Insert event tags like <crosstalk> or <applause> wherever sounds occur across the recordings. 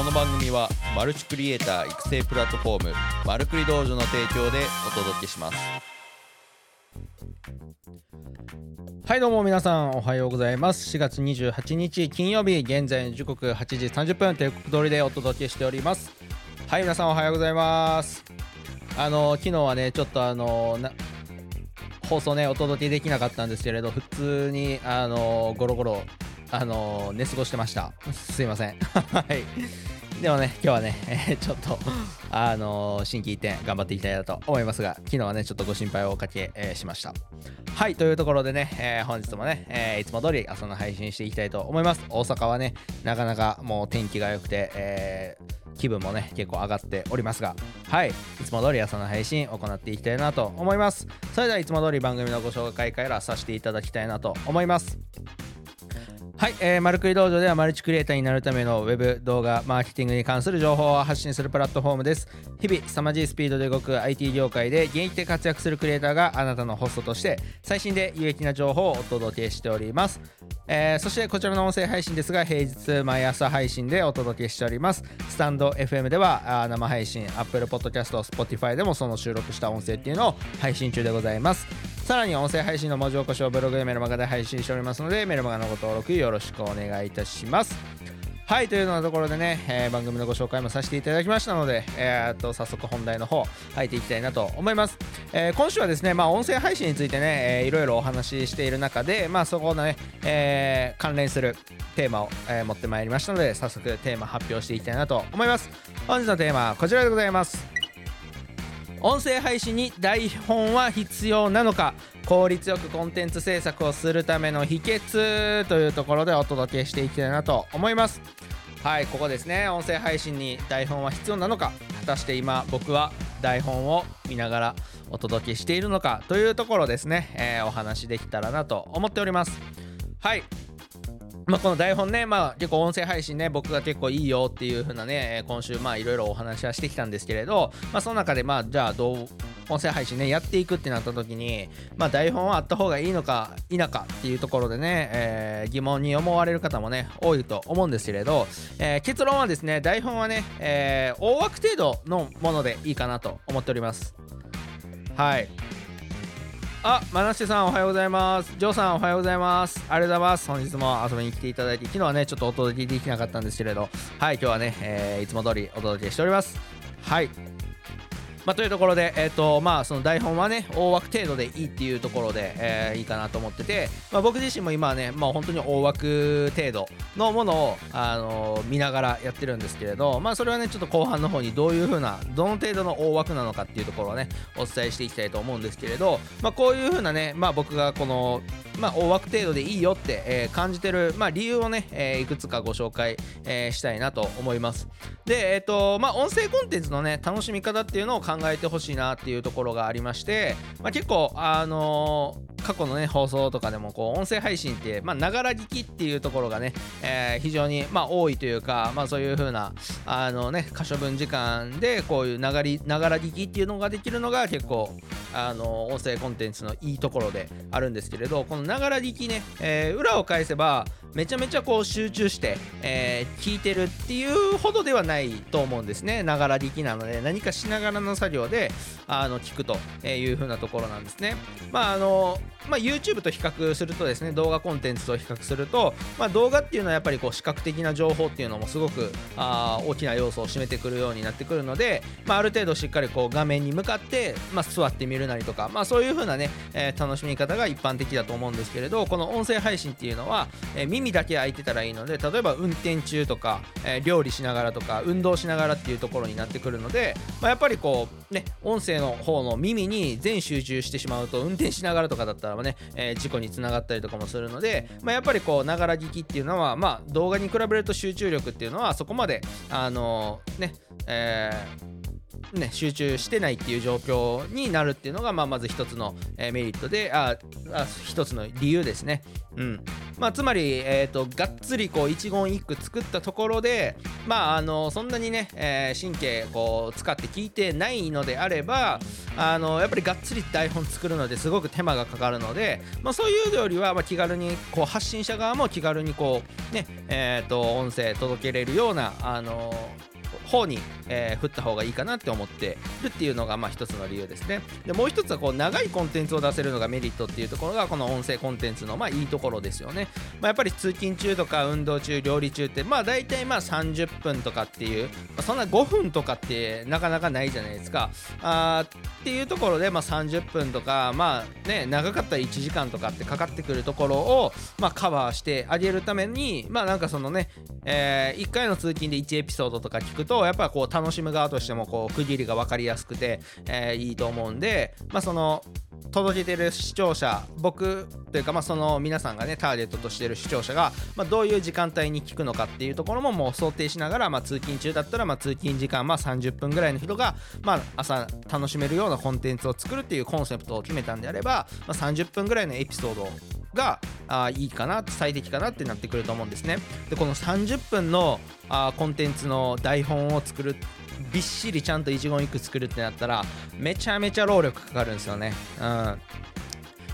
この番組はマルチクリエイター育成プラットフォームマルクリ道場の提供でお届けします。はいどうも皆さんおはようございます。4月28日金曜日現在の時刻8時30分帝国通りでお届けしております。はい皆さんおはようございます。あの昨日はねちょっとあのな放送ねお届けできなかったんですけれど普通にあのゴロゴロあの寝過ごしてました。すいません。<laughs> はい。でもね今日はね、え <laughs> ーちょっとあの心機一転頑張っていきたいなと思いますが昨日はねちょっとご心配をおかけ、えーしました。はいというところでね、えー本日もね、えいつも通り朝の配信していきたいと思います。大阪はねなかなかもう天気が良くて、え気分もね結構上がっておりますがはいいつも通り朝の配信行っていきたいなと思います。それではいつも通り番組のご紹介からさせていただきたいなと思います。はい、えー、マルクリ道場ではマルチクリエイターになるためのウェブ動画マーケティングに関する情報を発信するプラットフォームです。日々凄まじいスピードで動く IT 業界で現役で活躍するクリエイターがあなたのホストとして最新で有益な情報をお届けしております、えーそしてこちらの音声配信ですが平日毎朝配信でお届けしております。スタンド FM では生配信 Apple Podcast Spotify でもその収録した音声っていうのを配信中でございます。さらに音声配信の文字起こしをブログやメルマガで配信しておりますのでメルマガのご登録よろろしくお願いいたします。はいというようなところでね、えー番組のご紹介もさせていただきましたので、えーっと早速本題の方入っていきたいなと思います、えー今週はですね、まあ、音声配信についてね、えーいろいろお話ししている中で、まあ、そこのね、え関連するテーマを、え持ってまいりましたので早速テーマ発表していきたいなと思います。本日のテーマはこちらでございます。音声配信に台本は必要なのか効率よくコンテンツ制作をするための秘訣というところでお届けしていきたいなと思います。はいここですね。音声配信に台本は必要なのか。果たして今僕は台本を見ながらお届けしているのかというところですね、えーお話できたらなと思っております。はい。まあ、この台本ね、まあ、結構音声配信ね、僕が結構いいよっていう風なね、今週、まあ、いろいろお話はしてきたんですけれど、まあ、その中で、まあ、じゃあ、どう、音声配信ね、やっていくってなった時に、まあ、台本はあった方がいいのか否かっていうところでね、えー疑問に思われる方もね、多いと思うんですけれど、えー結論はですね、台本はね、えー大枠程度のものでいいかなと思っております。はい。あ、マナシテさんおはようございます。ジョーさんおはようございます。ありがとうございます。本日も遊びに来ていただいて、昨日はね、ちょっとお届けできなかったんですけれど、はい、今日はね、えーいつも通りお届けしております。はい。まあ、というところで、えっ、と、まあ、その台本はね、大枠程度でいいっていうところで、えーいいかなと思ってて、まあ、僕自身も今はね、まあ、本当に大枠程度のものを、あのー見ながらやってるんですけれど、まあ、それはね、ちょっと後半の方にどういう風な、どの程度の大枠なのかっていうところをね、お伝えしていきたいと思うんですけれど、まあ、こういう風なね、まあ、僕がこの、まあ、大枠程度でいいよって、えー感じてる、まあ、理由をね、えーいくつかご紹介、えーしたいなと思います。で、えっ、と、まあ、音声コンテンツのね、楽しみ方っていうのを考考えてほしいなっていうところがありまして、まあ、結構、あのー過去のね、放送とかでも、こう、音声配信って、ま、ながら聞きっていうところがね、えー非常に、まあ、多いというか、まあ、そういう風な、あのね、可処分時間で、こういうながり、ながら聞きっていうのができるのが結構、あの音声コンテンツのいいところであるんですけれどこのながら聞きね、えー裏を返せばめちゃめちゃこう集中して、えー聞いてるっていうほどではないと思うんですね。ながら聞きなので何かしながらの作業であの聞くという風なところなんですね。まああのまあ、YouTube と比較するとですね動画コンテンツと比較すると、まあ、動画っていうのはやっぱりこう視覚的な情報っていうのもすごくあ大きな要素を占めてくるようになってくるので、まあ、ある程度しっかりこう画面に向かって、まあ、座ってみるなりとか、まあ、そういう風なね、えー楽しみ方が一般的だと思うんですけれどこの音声配信っていうのは、えー耳だけ開いてたらいいので例えば運転中とか、えー料理しながらとか運動しながらっていうところになってくるので、まあ、やっぱりこうね音声の方の耳に全集中してしまうと運転しながらとかだったらね、えー事故につながったりとかもするので、まあ、やっぱりこうながら聞きっていうのは、まあ、動画に比べると集中力っていうのはそこまであのねえーね、集中してないっていう状況になるっていうのが、まあ、まず一つの、えーメリットでああ一つの理由ですね。うんまあ、つまり、えーと、がっつりこう一言一句作ったところで、まあ、あのそんなにね、えー、神経こう使って聞いてないのであればあのやっぱりがっつり台本作るのですごく手間がかかるので、まあ、そういうよりは、ま、気軽にこう発信者側も気軽にこうね、えーと、音声届けれるようなあの方に、えー、振った方がいいかなって思ってるっていうのがまあ一つの理由ですね。でもう一つはこう長いコンテンツを出せるのがメリットっていうところがこの音声コンテンツのまあいいところですよね、まあ、やっぱり通勤中とか運動中料理中ってまあ大体まあ30分とかっていう、まあ、そんな5分とかってなかなかないじゃないですか。あっていうところでまあ30分とかまあね長かったら1時間とかってかかってくるところをまあカバーしてあげるためにまあなんかそのね、えー、1回の通勤で1エピソードとか聞くとやっぱこう楽しむ側としてもこう区切りが分かりやすくて、えー、いいと思うんで、まあ、その届けてる視聴者僕というかまあその皆さんがねターゲットとしてる視聴者が、まあ、どういう時間帯に聞くのかっていうところももう想定しながら、まあ、通勤中だったらまあ通勤時間まあ30分ぐらいの人が、まあ、朝楽しめるようなコンテンツを作るっていうコンセプトを決めたんであれば、まあ、30分ぐらいのエピソードをがあいいかな最適かなってなってくると思うんですねでこの30分のあコンテンツの台本を作るびっしりちゃんと一言一句作るってなったらめちゃめちゃ労力かかるんですよね。うん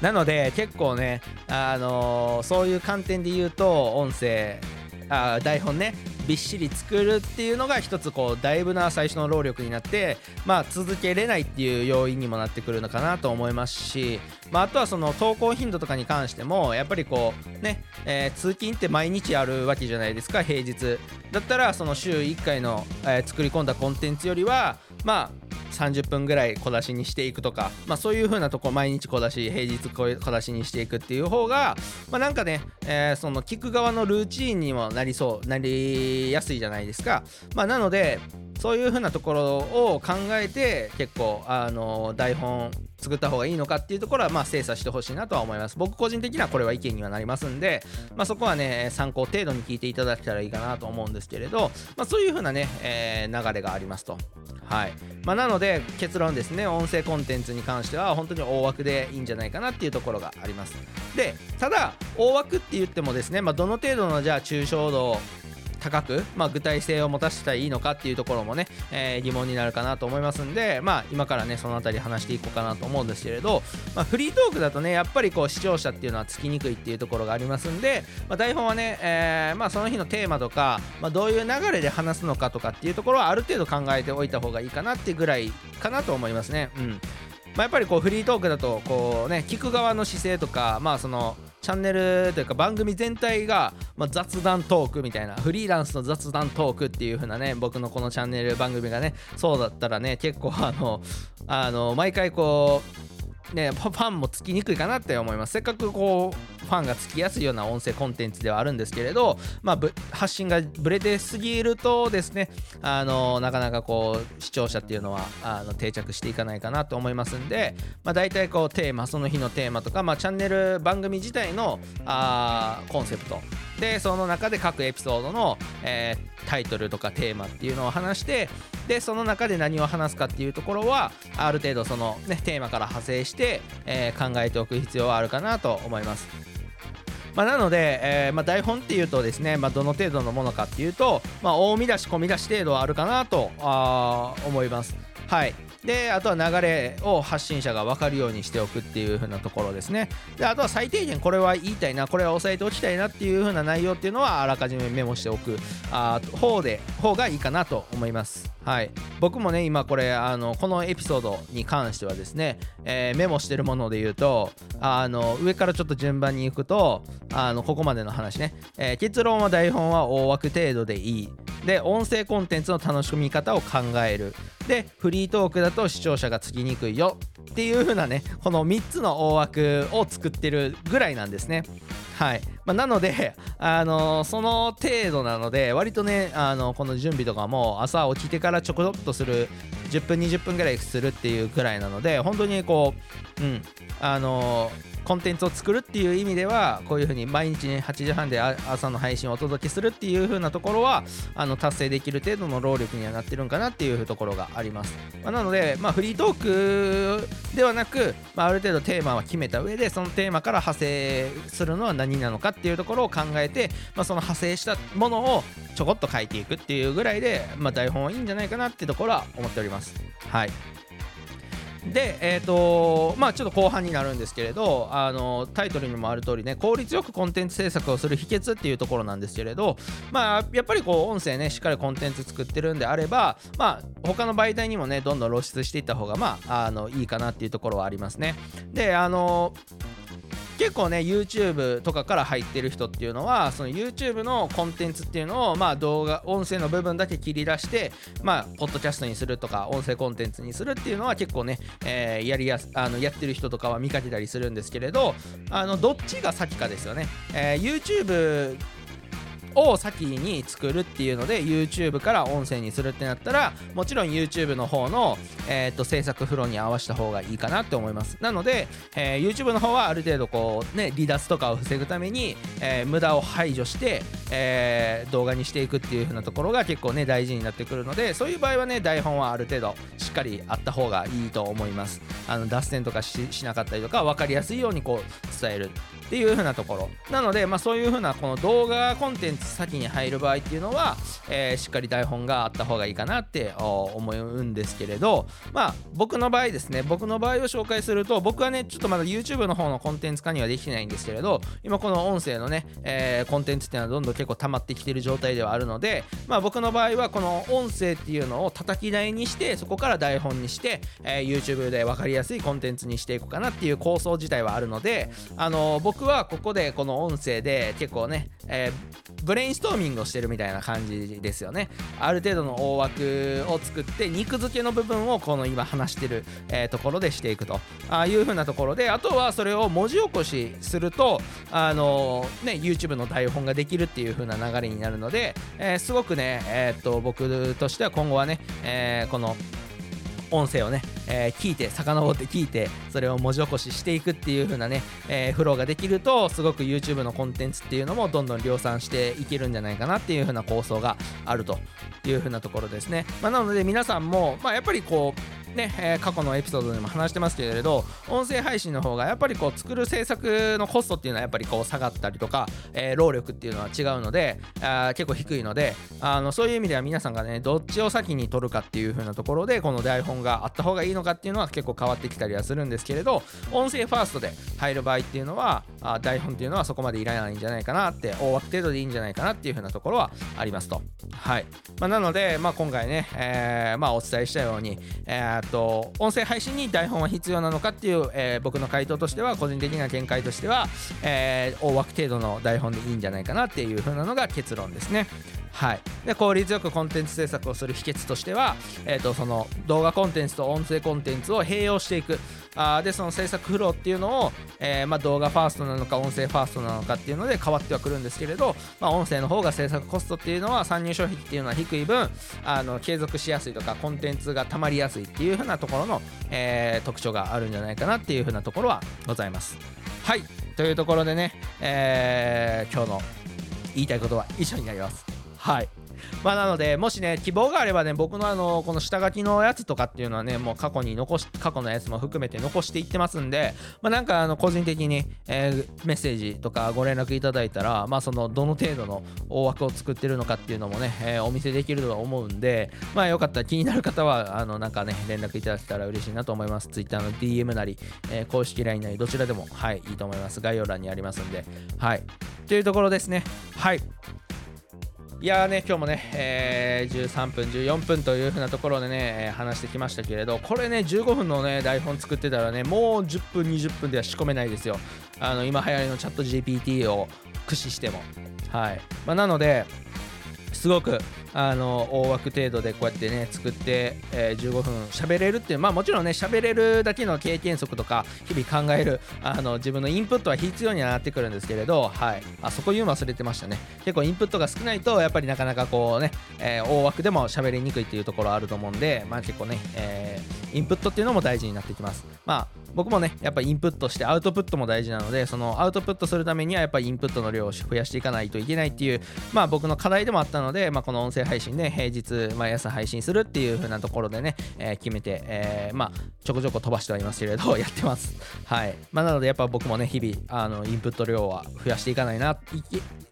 なので結構ね、あのー、そういう観点で言うと音声あ台本ねびっしり作るっていうのが一つこうだいぶな最初の労力になってまあ続けれないっていう要因にもなってくるのかなと思いますし、まあ、あとはその投稿頻度とかに関してもやっぱりこうね、え、通勤って毎日あるわけじゃないですか平日。だったらその週1回の、え、作り込んだコンテンツよりはまあ30分ぐらい小出しにしていくとか、まあ、そういう風なとこ毎日小出し平日小出しにしていくっていう方が、まあ、なんかね、えー、その聞く側のルーチンにもなりそうなりやすいじゃないですか、まあ、なのでそういう風なところを考えて結構あの台本作った方がいいのかっていうところはまあ精査してほしいなとは思います。僕個人的にはこれは意見にはなりますんで、まあ、そこはね参考程度に聞いていただけたらいいかなと思うんですけれど、まあ、そういう風なね、えー、流れがありますと。はい。まあ、なので結論ですね。音声コンテンツに関しては本当に大枠でいいんじゃないかなっていうところがあります。でただ大枠って言ってもですね、まあ、どの程度のじゃあ抽象度高く、まあ、具体性を持たせたらいいのかっていうところもね、えー、疑問になるかなと思いますんで、まあ、今からねその辺り話していこうかなと思うんですけれど、まあ、フリートークだとねやっぱりこう視聴者っていうのはつきにくいっていうところがありますんで、まあ、台本はね、えーまあ、その日のテーマとか、まあ、どういう流れで話すのかとかっていうところはある程度考えておいた方がいいかなっていうぐらいかなと思いますね。うんまあ、やっぱりこうフリートークだとこうね聞く側の姿勢とかまあそのチャンネルというか番組全体が、まあ、雑談トークみたいなフリーランスの雑談トークっていう風なね僕のこのチャンネル番組がねそうだったらね結構あのあの毎回こうね、ファンもつきにくいかなって思います。せっかくこうファンがつきやすいような音声コンテンツではあるんですけれど、まあ、発信がぶれてすぎるとですねあのなかなかこう視聴者っていうのはあの定着していかないかなと思いますんで、まあ、大体こうテーマその日のテーマとか、まあ、チャンネル番組自体のあコンセプトでその中で各エピソードの、えー、タイトルとかテーマっていうのを話してでその中で何を話すかっていうところはある程度その、ね、テーマから派生して、えー、考えておく必要はあるかなと思います。まあ、なので、えーまあ、台本っていうとですね、まあ、どの程度のものかっていうと、まあ、大見出し小見出し程度はあるかなとあ思います。はいであとは流れを発信者が分かるようにしておくっていう風なところですね。であとは最低限これは言いたいなこれは押さえておきたいなっていう風な内容っていうのはあらかじめメモしておくあ方で方がいいかなと思います。はい。僕もね今これあのこのエピソードに関してはですね、えー、メモしてるもので言うとあの上からちょっと順番に行くとあのここまでの話ね、えー、結論は台本は大枠程度でいい。で音声コンテンツの楽しみ方を考える。でフリートークだと視聴者がつきにくいよっていう風なねこの3つの大枠を作ってるぐらいなんですね。はい、まあ、なので、<laughs> あのー、その程度なので割とね、あのこの準備とかも朝起きてからちょこっとする10分20分ぐらいするっていうぐらいなので本当にこううんあのーコンテンツを作るっていう意味ではこういうふうに毎日、ね、8時半で朝の配信をお届けするっていう風なところはあの達成できる程度の労力にはなってるんかなっていうところがあります、まあ、なので、まあ、フリートークではなく、まあ、ある程度テーマは決めた上でそのテーマから派生するのは何なのかっていうところを考えて、まあ、その派生したものをちょこっと書いていくっていうぐらいで、まあ、台本はいいんじゃないかなってところは思っております。はい。で、えーとまあ、ちょっと後半になるんですけれどあのタイトルにもある通りね効率よくコンテンツ制作をする秘訣っていうところなんですけれど、まあ、やっぱりこう音声ねしっかりコンテンツ作ってるんであれば、まあ、他の媒体にもねどんどん露出していった方が、まあ、あのいいかなっていうところはありますね。であの結構ね YouTube とかから入ってる人っていうのはその YouTube のコンテンツっていうのをまあ動画音声の部分だけ切り出してまあポッドキャストにするとか音声コンテンツにするっていうのは結構ね、えー、やりやすあのやってる人とかは見かけたりするんですけれどあのどっちが先かですよね、えー、YouTube を先に作るっていうので YouTube から音声にするってなったらもちろん YouTube の方の、えー、と制作フローに合わせた方がいいかなって思います。なので、えー、YouTube の方はある程度こうね離脱とかを防ぐために、えー、無駄を排除して、えー、動画にしていくっていう風なところが結構ね大事になってくるのでそういう場合はね台本はある程度しっかりあった方がいいと思います。あの脱線とかしなかったりとか分かりやすいようにこう伝える。っていう風なところ。なので、まあ、そういう風なこの動画コンテンツ先に入る場合っていうのは、えー、しっかり台本があった方がいいかなって思うんですけれどまあ僕の場合ですね。僕の場合を紹介すると僕はねちょっとまだ YouTube の方のコンテンツ化にはできてないんですけれど今この音声のね、えー、コンテンツっていうのはどんどん結構溜まってきてる状態ではあるのでまあ僕の場合はこの音声っていうのを叩き台にしてそこから台本にして、えー、YouTube で分かりやすいコンテンツにしていこうかなっていう構想自体はあるのであの僕僕はここでこの音声で結構ね、えー、ブレインストーミングをしてるみたいな感じですよね。ある程度の大枠を作って肉付けの部分をこの今話してる、えー、ところでしていくと。あいう風なところであとはそれを文字起こしするとあのー、ね YouTube の台本ができるっていう風な流れになるので、えー、すごくねえっと僕としては今後はね、えこの音声をね、えー、聞いて遡って聞いてそれを文字起こししていくっていう風なね、えー、フローができるとすごく YouTube のコンテンツっていうのもどんどん量産していけるんじゃないかなっていう風な構想があるという風なところですね、まあ、なので皆さんも、まあ、やっぱりこうね、えー、過去のエピソードでも話してますけれど音声配信の方がやっぱりこう作る制作のコストっていうのはやっぱりこう下がったりとか、えー、労力っていうのは違うのであ結構低いのであのそういう意味では皆さんがねどっちを先に取るかっていう風なところでこの台本があった方がいいのかっていうのは結構変わってきたりはするんですけれど音声ファーストで入る場合っていうのはあ台本っていうのはそこまでいらないんじゃないかなって大枠程度でいいんじゃないかなっていう風なところはありますとはい、まあ、なので、まあ、今回ね、えー、まあお伝えしたようにえー、っと音声配信に台本は必要なのかっていう、えー、僕の回答としては個人的な見解としては、え、大枠程度の台本でいいんじゃないかなっていう風なのが結論ですね。はい、で効率よくコンテンツ制作をする秘訣としては、えーと、その動画コンテンツと音声コンテンツを併用していくあでその制作フローっていうのを、えー、まあ、動画ファーストなのか音声ファーストなのかっていうので変わってはくるんですけれど、まあ、音声の方が制作コストっていうのは参入障壁っていうのは低い分あの継続しやすいとかコンテンツがたまりやすいっていう風なところの、えー、特徴があるんじゃないかなっていう風なところはございます。はいというところでね、えー、今日の言いたいことは以上になります。はい。まあなのでもしね希望があればね僕のあのこの下書きのやつとかっていうのはねもう過去に残し過去のやつも含めて残していってますんでまあなんかあの個人的に、えー、メッセージとかご連絡いただいたらまあそのどの程度の大枠を作ってるのかっていうのもね、えー、お見せできるとは思うんでまあよかったら気になる方はあのなんかね連絡いただけたら嬉しいなと思います。Twitter の DM なり、えー、公式 LINE なりどちらでもはいいいと思います。概要欄にありますんで。はい。というところですね。はい。いやーね、今日もね、えー、13分、14分というふうなところでね、話してきましたけれど、これね、15分のね、台本作ってたらね、もう10分、20分では仕込めないですよ。あの、今流行りのチャット GPT を駆使しても。はい。まあ、なので、すごくあの大枠程度でこうやってね作って、えー、15分喋れるっていうまあもちろんね喋れるだけの経験則とか日々考えるあの自分のインプットは必要にはなってくるんですけれどはい。あそこ言うの忘れてましたね。結構インプットが少ないとやっぱりなかなかこうね、えー、大枠でも喋りにくいっていうところあると思うんでまあ結構ね、えー、インプットっていうのも大事になってきます。まあ僕もねやっぱインプットしてアウトプットも大事なのでそのアウトプットするためにはやっぱりインプットの量を増やしていかないといけないっていうまあ僕の課題でもあったので、まあ、この音声配信で平日毎朝配信するっていう風なところでね、えー、決めて、えー、まあちょこちょこ飛ばしてはいますけれど <laughs> やってますはいまあなのでやっぱ僕もね日々あのインプット量は増やしていかないな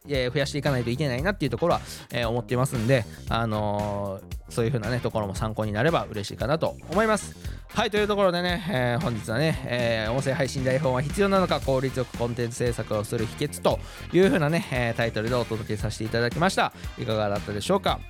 え増やしていかないといけないなっていうところは、えー、思ってますんで、あのー、そういう風なねところも参考になれば嬉しいかなと思います。はいというところでね、えー、本日はね、えー、音声配信台本は必要なのか効率よくコンテンツ制作をする秘訣という風なね、え、タイトルでお届けさせていただきました。いかがだったでしょうか。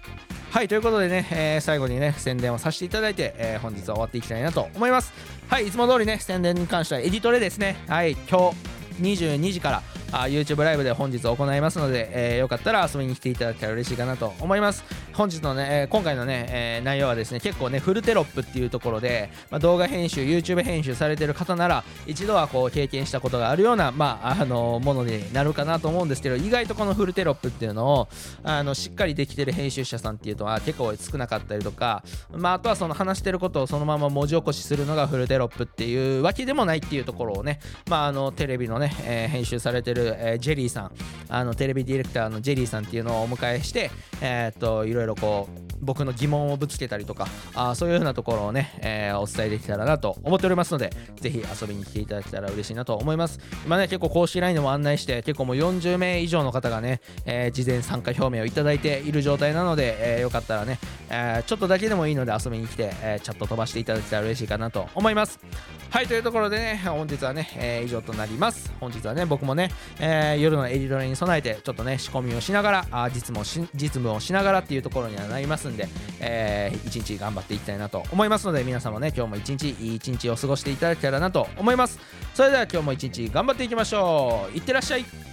はいということでね、えー、最後にね宣伝をさせていただいて、えー、本日は終わっていきたいなと思います。はいいつも通りね宣伝に関してはエディトレですね。はい今日22時からあ YouTube ライブで本日行いますので、えー、よかったら遊びに来ていただけたら嬉しいかなと思います。本日のね、え、今回のね、えー、内容はですね結構ねフルテロップっていうところで、まあ、動画編集 YouTube 編集されてる方なら一度はこう経験したことがあるような、まあ、あのものになるかなと思うんですけど意外とこのフルテロップっていうのをあのしっかりできてる編集者さんっていうのは結構少なかったりとか、まあ、あとはその話してることをそのまま文字起こしするのがフルテロップっていうわけでもないっていうところをね、まあ、あのテレビのね、えー、編集されてる、えー、ジェリーさんあのテレビディレクターのジェリーさんっていうのをお迎えして、え、っといろいろこう僕の疑問をぶつけたりとかあそういう風なところをね、えー、お伝えできたらなと思っておりますのでぜひ遊びに来ていただけたら嬉しいなと思います。今ね結構公式 LINE でも案内して結構もう40名以上の方がね、えー、事前参加表明をいただいている状態なので、えー、よかったらね、えちょっとだけでもいいので遊びに来て、えチャット飛ばしていただけたら嬉しいかなと思います。はいというところでね本日はね、え以上となります。本日はね僕もね、え夜のエディトレに備えてちょっとね仕込みをしながらあ実務をし実務をしながらっていうところにはなりますんで、えー、一日頑張っていきたいなと思いますので皆様ね今日も一日いい一日を過ごしていただけたらなと思います。それでは今日も一日頑張っていきましょう。いってらっしゃい。